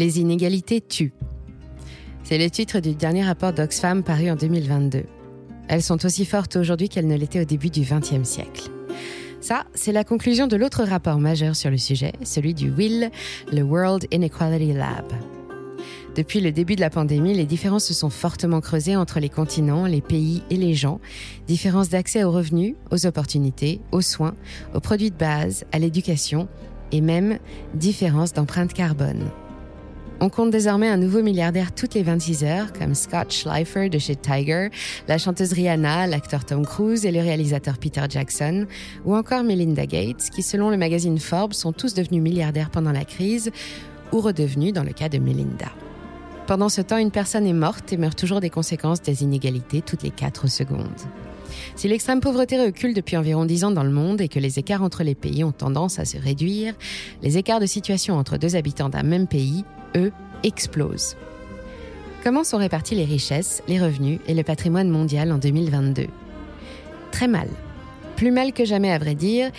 Les inégalités tuent. C'est le titre du dernier rapport d'Oxfam paru en 2022. Elles sont aussi fortes aujourd'hui qu'elles ne l'étaient au début du XXe siècle. Ça, c'est la conclusion de l'autre rapport majeur sur le sujet, celui du WIL, le World Inequality Lab. Depuis le début de la pandémie, les différences se sont fortement creusées entre les continents, les pays et les gens. Différences d'accès aux revenus, aux opportunités, aux soins, aux produits de base, à l'éducation et même différences d'empreinte carbone. On compte désormais un nouveau milliardaire toutes les 26 heures, comme Scott Schleifer de chez Tiger, la chanteuse Rihanna, l'acteur Tom Cruise et le réalisateur Peter Jackson, ou encore Melinda Gates, qui selon le magazine Forbes sont tous devenus milliardaires pendant la crise, ou redevenus dans le cas de Melinda. Pendant ce temps, une personne est morte et meurt toujours des conséquences des inégalités toutes les 4 secondes. Si l'extrême pauvreté recule depuis environ 10 ans dans le monde et que les écarts entre les pays ont tendance à se réduire, les écarts de situation entre deux habitants d'un même pays eux, explosent. Comment sont réparties les richesses, les revenus et le patrimoine mondial en 2022 Très mal. Plus mal que jamais à vrai dire.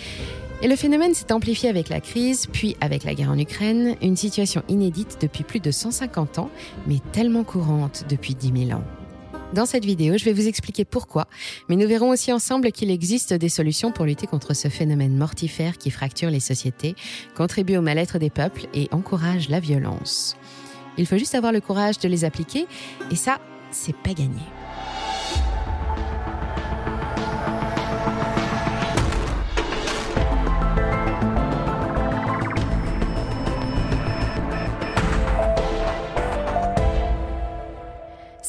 Et le phénomène s'est amplifié avec la crise, puis avec la guerre en Ukraine, une situation inédite depuis plus de 150 ans, mais tellement courante depuis 10 000 ans. Dans cette vidéo, je vais vous expliquer pourquoi, mais nous verrons aussi ensemble qu'il existe des solutions pour lutter contre ce phénomène mortifère qui fracture les sociétés, contribue au mal-être des peuples et encourage la violence. Il faut juste avoir le courage de les appliquer, et ça, c'est pas gagné.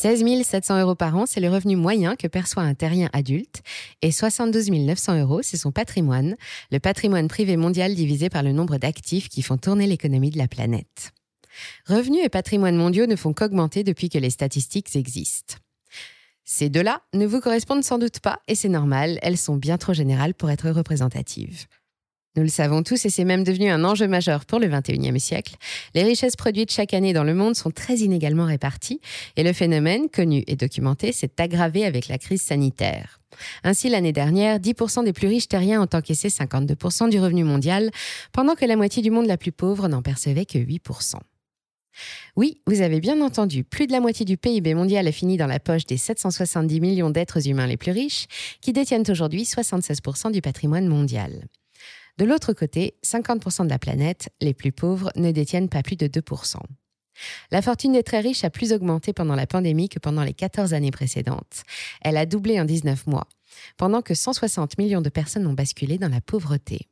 16 700 euros par an, c'est le revenu moyen que perçoit un terrien adulte. Et 72 900 euros, c'est son patrimoine, le patrimoine privé mondial divisé par le nombre d'actifs qui font tourner l'économie de la planète. Revenus et patrimoine mondiaux ne font qu'augmenter depuis que les statistiques existent. Ces deux-là ne vous correspondent sans doute pas, et c'est normal, elles sont bien trop générales pour être représentatives. Nous le savons tous et c'est même devenu un enjeu majeur pour le XXIe siècle. Les richesses produites chaque année dans le monde sont très inégalement réparties et le phénomène, connu et documenté, s'est aggravé avec la crise sanitaire. Ainsi, l'année dernière, 10% des plus riches terriens ont encaissé 52% du revenu mondial, pendant que la moitié du monde la plus pauvre n'en percevait que 8%. Oui, vous avez bien entendu, plus de la moitié du PIB mondial a fini dans la poche des 770 millions d'êtres humains les plus riches, qui détiennent aujourd'hui 76% du patrimoine mondial. De l'autre côté, 50% de la planète, les plus pauvres, ne détiennent pas plus de 2%. La fortune des très riches a plus augmenté pendant la pandémie que pendant les 14 années précédentes. Elle a doublé en 19 mois, pendant que 160 millions de personnes ont basculé dans la pauvreté.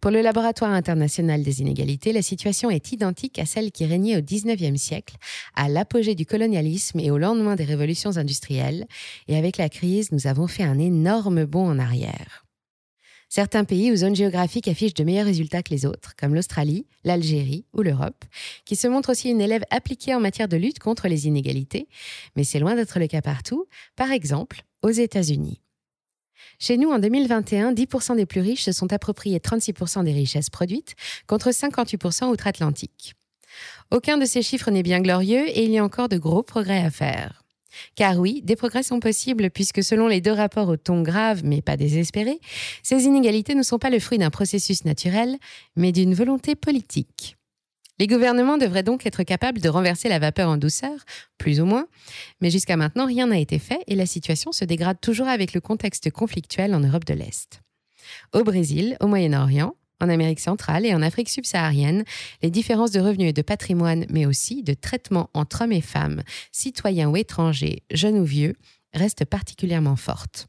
Pour le Laboratoire international des inégalités, la situation est identique à celle qui régnait au XIXe siècle, à l'apogée du colonialisme et au lendemain des révolutions industrielles, et avec la crise, nous avons fait un énorme bond en arrière. Certains pays ou zones géographiques affichent de meilleurs résultats que les autres, comme l'Australie, l'Algérie ou l'Europe, qui se montrent aussi une élève appliquée en matière de lutte contre les inégalités, mais c'est loin d'être le cas partout, par exemple aux États-Unis. Chez nous, en 2021, 10% des plus riches se sont appropriés 36% des richesses produites, contre 58% outre-Atlantique. Aucun de ces chiffres n'est bien glorieux et il y a encore de gros progrès à faire. Car oui, des progrès sont possibles puisque selon les deux rapports au ton grave mais pas désespéré, ces inégalités ne sont pas le fruit d'un processus naturel, mais d'une volonté politique. Les gouvernements devraient donc être capables de renverser la vapeur en douceur, plus ou moins, mais jusqu'à maintenant rien n'a été fait et la situation se dégrade toujours avec le contexte conflictuel en Europe de l'Est. Au Brésil, au Moyen-Orient, en Amérique centrale et en Afrique subsaharienne, les différences de revenus et de patrimoine, mais aussi de traitement entre hommes et femmes, citoyens ou étrangers, jeunes ou vieux, restent particulièrement fortes.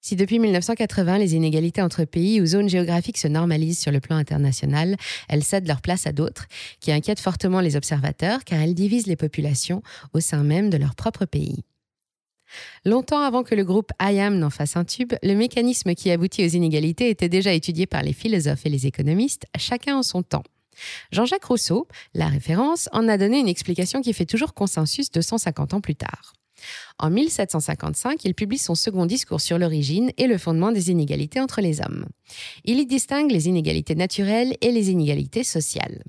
Si depuis 1980, les inégalités entre pays ou zones géographiques se normalisent sur le plan international, elles cèdent leur place à d'autres, qui inquiètent fortement les observateurs car elles divisent les populations au sein même de leur propre pays. Longtemps avant que le groupe IAM n'en fasse un tube, le mécanisme qui aboutit aux inégalités était déjà étudié par les philosophes et les économistes, chacun en son temps. Jean-Jacques Rousseau, la référence, en a donné une explication qui fait toujours consensus 250 ans plus tard. En 1755, il publie son second discours sur l'origine et le fondement des inégalités entre les hommes. Il y distingue les inégalités naturelles et les inégalités sociales.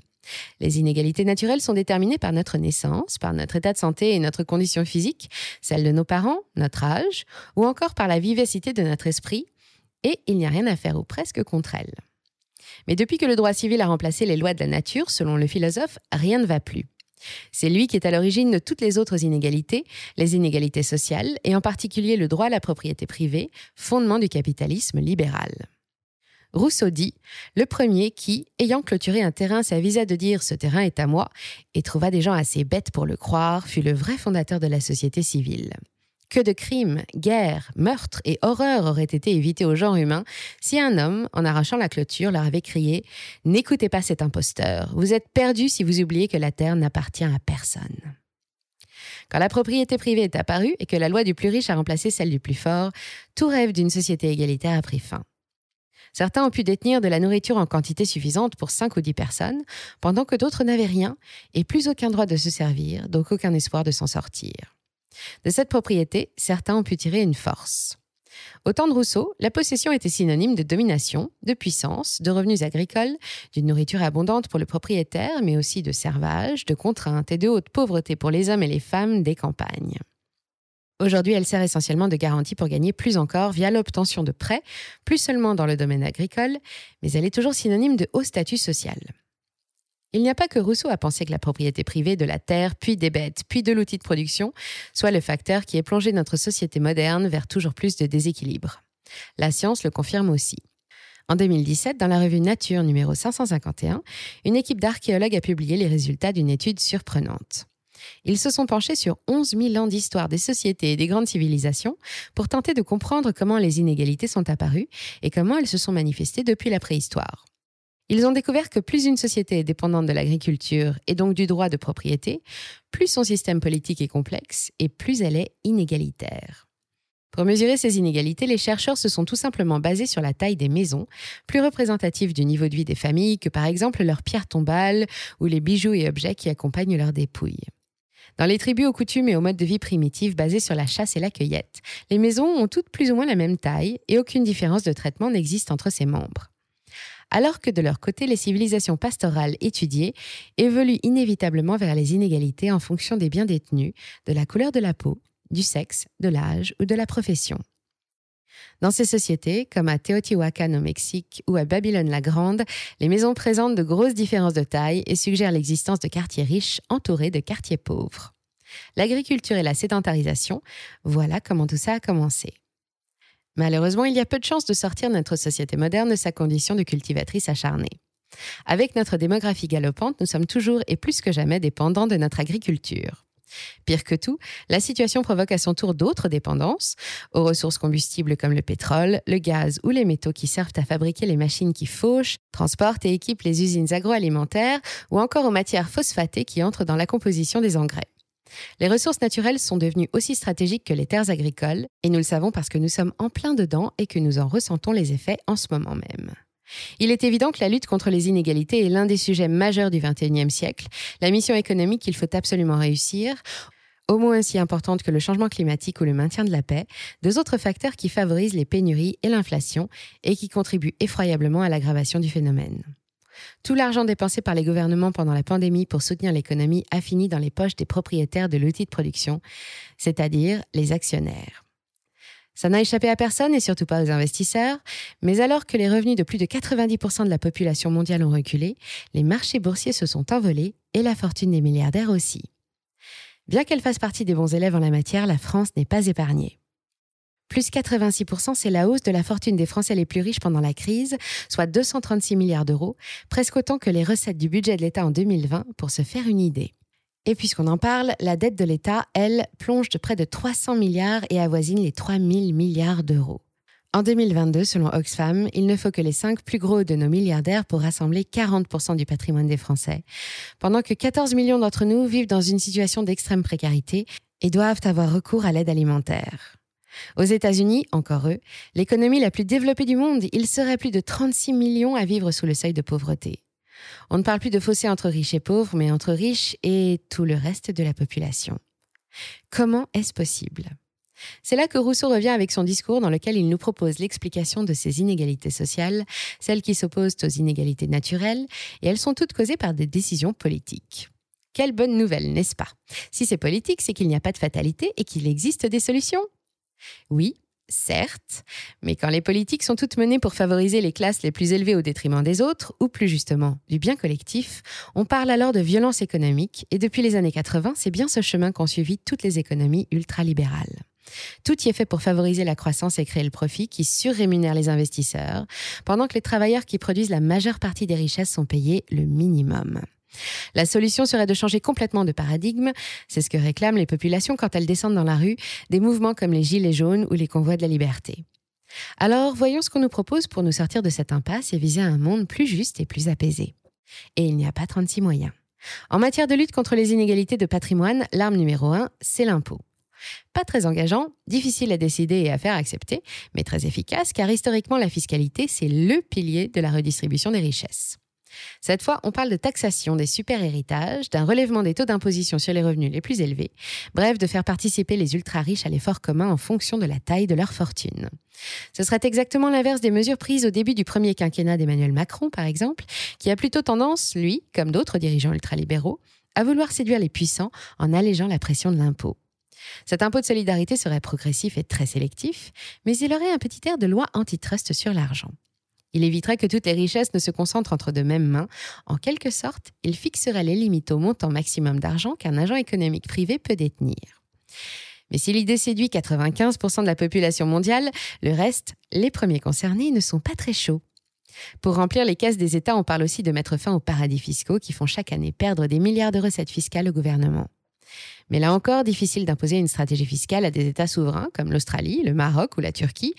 Les inégalités naturelles sont déterminées par notre naissance, par notre état de santé et notre condition physique, celle de nos parents, notre âge, ou encore par la vivacité de notre esprit, et il n'y a rien à faire ou presque contre elles. Mais depuis que le droit civil a remplacé les lois de la nature, selon le philosophe, rien ne va plus. C'est lui qui est à l'origine de toutes les autres inégalités, les inégalités sociales, et en particulier le droit à la propriété privée, fondement du capitalisme libéral. Rousseau dit Le premier qui, ayant clôturé un terrain, s'avisa de dire Ce terrain est à moi, et trouva des gens assez bêtes pour le croire, fut le vrai fondateur de la société civile. Que de crimes, guerres, meurtres et horreurs auraient été évités au genre humain si un homme, en arrachant la clôture, leur avait crié N'écoutez pas cet imposteur, vous êtes perdus si vous oubliez que la terre n'appartient à personne. Quand la propriété privée est apparue et que la loi du plus riche a remplacé celle du plus fort, tout rêve d'une société égalitaire a pris fin. Certains ont pu détenir de la nourriture en quantité suffisante pour 5 ou 10 personnes, pendant que d'autres n'avaient rien et plus aucun droit de se servir, donc aucun espoir de s'en sortir. De cette propriété, certains ont pu tirer une force. Au temps de Rousseau, la possession était synonyme de domination, de puissance, de revenus agricoles, d'une nourriture abondante pour le propriétaire, mais aussi de servage, de contraintes et de haute pauvreté pour les hommes et les femmes des campagnes. Aujourd'hui, elle sert essentiellement de garantie pour gagner plus encore via l'obtention de prêts, plus seulement dans le domaine agricole, mais elle est toujours synonyme de haut statut social. Il n'y a pas que Rousseau a pensé que la propriété privée de la terre, puis des bêtes, puis de l'outil de production, soit le facteur qui ait plongé notre société moderne vers toujours plus de déséquilibre. La science le confirme aussi. En 2017, dans la revue Nature numéro 551, une équipe d'archéologues a publié les résultats d'une étude surprenante. Ils se sont penchés sur 11 000 ans d'histoire des sociétés et des grandes civilisations pour tenter de comprendre comment les inégalités sont apparues et comment elles se sont manifestées depuis la préhistoire. Ils ont découvert que plus une société est dépendante de l'agriculture et donc du droit de propriété, plus son système politique est complexe et plus elle est inégalitaire. Pour mesurer ces inégalités, les chercheurs se sont tout simplement basés sur la taille des maisons, plus représentatives du niveau de vie des familles que par exemple leurs pierres tombales ou les bijoux et objets qui accompagnent leur dépouille. Dans les tribus aux coutumes et aux modes de vie primitifs basés sur la chasse et la cueillette, les maisons ont toutes plus ou moins la même taille et aucune différence de traitement n'existe entre ses membres alors que de leur côté, les civilisations pastorales étudiées évoluent inévitablement vers les inégalités en fonction des biens détenus, de la couleur de la peau, du sexe, de l'âge ou de la profession. Dans ces sociétés, comme à Teotihuacan au Mexique ou à Babylone la Grande, les maisons présentent de grosses différences de taille et suggèrent l'existence de quartiers riches entourés de quartiers pauvres. L'agriculture et la sédentarisation, voilà comment tout ça a commencé. Malheureusement, il y a peu de chances de sortir notre société moderne de sa condition de cultivatrice acharnée. Avec notre démographie galopante, nous sommes toujours et plus que jamais dépendants de notre agriculture. Pire que tout, la situation provoque à son tour d'autres dépendances, aux ressources combustibles comme le pétrole, le gaz ou les métaux qui servent à fabriquer les machines qui fauchent, transportent et équipent les usines agroalimentaires, ou encore aux matières phosphatées qui entrent dans la composition des engrais. Les ressources naturelles sont devenues aussi stratégiques que les terres agricoles, et nous le savons parce que nous sommes en plein dedans et que nous en ressentons les effets en ce moment même. Il est évident que la lutte contre les inégalités est l'un des sujets majeurs du XXIe siècle, la mission économique qu'il faut absolument réussir, au moins aussi importante que le changement climatique ou le maintien de la paix, deux autres facteurs qui favorisent les pénuries et l'inflation et qui contribuent effroyablement à l'aggravation du phénomène. Tout l'argent dépensé par les gouvernements pendant la pandémie pour soutenir l'économie a fini dans les poches des propriétaires de l'outil de production, c'est-à-dire les actionnaires. Ça n'a échappé à personne et surtout pas aux investisseurs, mais alors que les revenus de plus de 90% de la population mondiale ont reculé, les marchés boursiers se sont envolés et la fortune des milliardaires aussi. Bien qu'elle fasse partie des bons élèves en la matière, la France n'est pas épargnée. Plus 86%, c'est la hausse de la fortune des Français les plus riches pendant la crise, soit 236 milliards d'euros, presque autant que les recettes du budget de l'État en 2020, pour se faire une idée. Et puisqu'on en parle, la dette de l'État, elle, plonge de près de 300 milliards et avoisine les 3000 milliards d'euros. En 2022, selon Oxfam, il ne faut que les 5 plus gros de nos milliardaires pour rassembler 40% du patrimoine des Français, pendant que 14 millions d'entre nous vivent dans une situation d'extrême précarité et doivent avoir recours à l'aide alimentaire. Aux États-Unis, encore eux, l'économie la plus développée du monde, il serait plus de 36 millions à vivre sous le seuil de pauvreté. On ne parle plus de fossé entre riches et pauvres, mais entre riches et tout le reste de la population. Comment est-ce possible? C'est là que Rousseau revient avec son discours dans lequel il nous propose l'explication de ces inégalités sociales, celles qui s'opposent aux inégalités naturelles, et elles sont toutes causées par des décisions politiques. Quelle bonne nouvelle, n'est-ce pas? Si c'est politique, c'est qu'il n'y a pas de fatalité et qu'il existe des solutions. Oui, certes, mais quand les politiques sont toutes menées pour favoriser les classes les plus élevées au détriment des autres, ou plus justement du bien collectif, on parle alors de violence économique, et depuis les années 80, c'est bien ce chemin qu'ont suivi toutes les économies ultralibérales. Tout y est fait pour favoriser la croissance et créer le profit qui surrémunère les investisseurs, pendant que les travailleurs qui produisent la majeure partie des richesses sont payés le minimum. La solution serait de changer complètement de paradigme, c'est ce que réclament les populations quand elles descendent dans la rue, des mouvements comme les Gilets jaunes ou les convois de la liberté. Alors voyons ce qu'on nous propose pour nous sortir de cette impasse et viser un monde plus juste et plus apaisé. Et il n'y a pas 36 moyens. En matière de lutte contre les inégalités de patrimoine, l'arme numéro 1, c'est l'impôt. Pas très engageant, difficile à décider et à faire accepter, mais très efficace car historiquement la fiscalité, c'est le pilier de la redistribution des richesses. Cette fois, on parle de taxation des super-héritages, d'un relèvement des taux d'imposition sur les revenus les plus élevés, bref, de faire participer les ultra-riches à l'effort commun en fonction de la taille de leur fortune. Ce serait exactement l'inverse des mesures prises au début du premier quinquennat d'Emmanuel Macron, par exemple, qui a plutôt tendance, lui, comme d'autres dirigeants ultralibéraux, à vouloir séduire les puissants en allégeant la pression de l'impôt. Cet impôt de solidarité serait progressif et très sélectif, mais il aurait un petit air de loi antitrust sur l'argent. Il éviterait que toutes les richesses ne se concentrent entre de mêmes mains. En quelque sorte, il fixerait les limites au montant maximum d'argent qu'un agent économique privé peut détenir. Mais si l'idée séduit 95% de la population mondiale, le reste, les premiers concernés, ne sont pas très chauds. Pour remplir les caisses des États, on parle aussi de mettre fin aux paradis fiscaux qui font chaque année perdre des milliards de recettes fiscales au gouvernement. Mais là encore, difficile d'imposer une stratégie fiscale à des États souverains comme l'Australie, le Maroc ou la Turquie,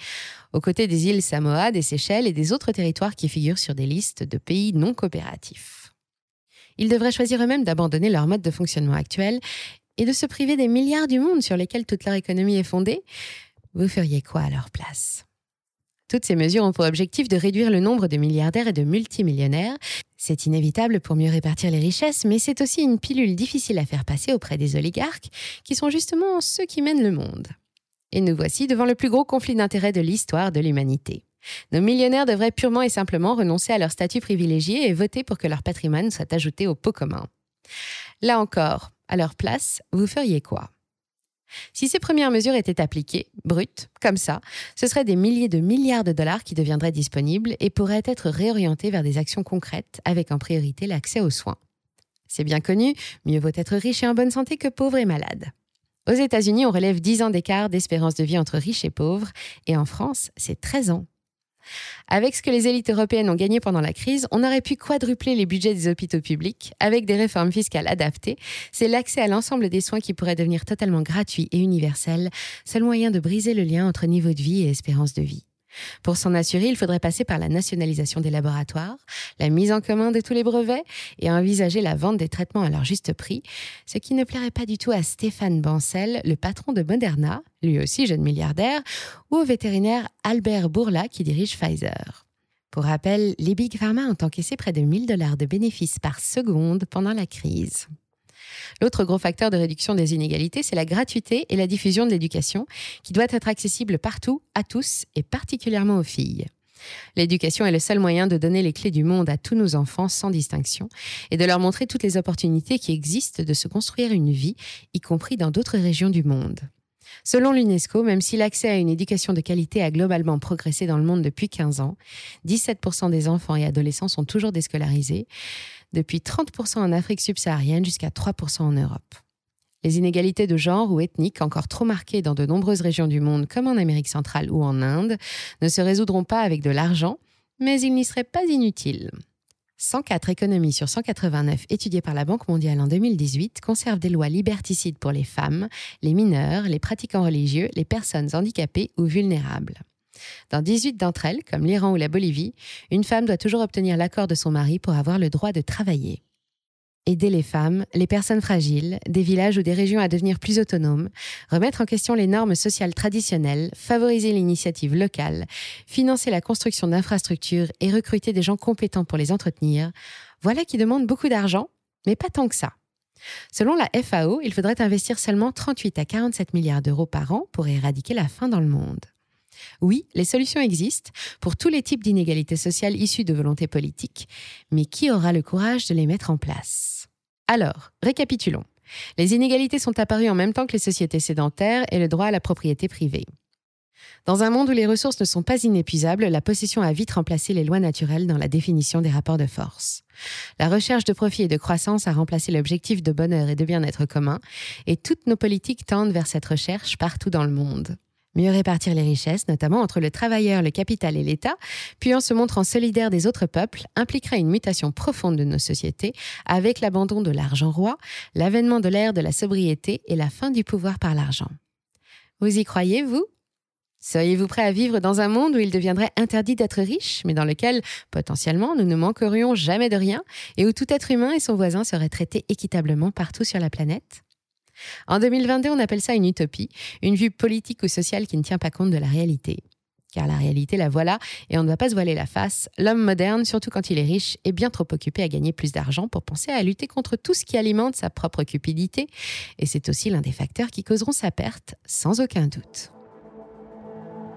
aux côtés des îles Samoa, des Seychelles et des autres territoires qui figurent sur des listes de pays non coopératifs. Ils devraient choisir eux-mêmes d'abandonner leur mode de fonctionnement actuel et de se priver des milliards du monde sur lesquels toute leur économie est fondée. Vous feriez quoi à leur place? Toutes ces mesures ont pour objectif de réduire le nombre de milliardaires et de multimillionnaires. C'est inévitable pour mieux répartir les richesses, mais c'est aussi une pilule difficile à faire passer auprès des oligarques, qui sont justement ceux qui mènent le monde. Et nous voici devant le plus gros conflit d'intérêts de l'histoire de l'humanité. Nos millionnaires devraient purement et simplement renoncer à leur statut privilégié et voter pour que leur patrimoine soit ajouté au pot commun. Là encore, à leur place, vous feriez quoi? Si ces premières mesures étaient appliquées, brutes, comme ça, ce seraient des milliers de milliards de dollars qui deviendraient disponibles et pourraient être réorientés vers des actions concrètes, avec en priorité l'accès aux soins. C'est bien connu, mieux vaut être riche et en bonne santé que pauvre et malade. Aux États-Unis, on relève 10 ans d'écart d'espérance de vie entre riches et pauvres, et en France, c'est 13 ans. Avec ce que les élites européennes ont gagné pendant la crise, on aurait pu quadrupler les budgets des hôpitaux publics avec des réformes fiscales adaptées. C'est l'accès à l'ensemble des soins qui pourrait devenir totalement gratuit et universel, seul moyen de briser le lien entre niveau de vie et espérance de vie. Pour s'en assurer, il faudrait passer par la nationalisation des laboratoires, la mise en commun de tous les brevets et envisager la vente des traitements à leur juste prix, ce qui ne plairait pas du tout à Stéphane Bancel, le patron de Moderna, lui aussi jeune milliardaire, ou au vétérinaire Albert Bourla qui dirige Pfizer. Pour rappel, les Big Pharma ont encaissé près de 1000 dollars de bénéfices par seconde pendant la crise. L'autre gros facteur de réduction des inégalités, c'est la gratuité et la diffusion de l'éducation, qui doit être accessible partout, à tous, et particulièrement aux filles. L'éducation est le seul moyen de donner les clés du monde à tous nos enfants sans distinction et de leur montrer toutes les opportunités qui existent de se construire une vie, y compris dans d'autres régions du monde. Selon l'UNESCO, même si l'accès à une éducation de qualité a globalement progressé dans le monde depuis 15 ans, 17% des enfants et adolescents sont toujours déscolarisés, depuis 30% en Afrique subsaharienne jusqu'à 3% en Europe. Les inégalités de genre ou ethniques, encore trop marquées dans de nombreuses régions du monde comme en Amérique centrale ou en Inde, ne se résoudront pas avec de l'argent, mais ils n'y seraient pas inutiles. 104 économies sur 189 étudiées par la Banque mondiale en 2018 conservent des lois liberticides pour les femmes, les mineurs, les pratiquants religieux, les personnes handicapées ou vulnérables. Dans 18 d'entre elles, comme l'Iran ou la Bolivie, une femme doit toujours obtenir l'accord de son mari pour avoir le droit de travailler. Aider les femmes, les personnes fragiles, des villages ou des régions à devenir plus autonomes, remettre en question les normes sociales traditionnelles, favoriser l'initiative locale, financer la construction d'infrastructures et recruter des gens compétents pour les entretenir, voilà qui demande beaucoup d'argent, mais pas tant que ça. Selon la FAO, il faudrait investir seulement 38 à 47 milliards d'euros par an pour éradiquer la faim dans le monde. Oui, les solutions existent pour tous les types d'inégalités sociales issues de volontés politiques, mais qui aura le courage de les mettre en place? Alors, récapitulons. Les inégalités sont apparues en même temps que les sociétés sédentaires et le droit à la propriété privée. Dans un monde où les ressources ne sont pas inépuisables, la possession a vite remplacé les lois naturelles dans la définition des rapports de force. La recherche de profit et de croissance a remplacé l'objectif de bonheur et de bien-être commun, et toutes nos politiques tendent vers cette recherche partout dans le monde. Mieux répartir les richesses, notamment entre le travailleur, le capital et l'État, puis en se montrant solidaire des autres peuples, impliquera une mutation profonde de nos sociétés, avec l'abandon de l'argent roi, l'avènement de l'ère de la sobriété et la fin du pouvoir par l'argent. Vous y croyez, vous? Seriez-vous prêt à vivre dans un monde où il deviendrait interdit d'être riche, mais dans lequel, potentiellement, nous ne manquerions jamais de rien, et où tout être humain et son voisin seraient traités équitablement partout sur la planète? En 2022, on appelle ça une utopie, une vue politique ou sociale qui ne tient pas compte de la réalité. Car la réalité, la voilà, et on ne va pas se voiler la face. L'homme moderne, surtout quand il est riche, est bien trop occupé à gagner plus d'argent pour penser à lutter contre tout ce qui alimente sa propre cupidité, et c'est aussi l'un des facteurs qui causeront sa perte, sans aucun doute.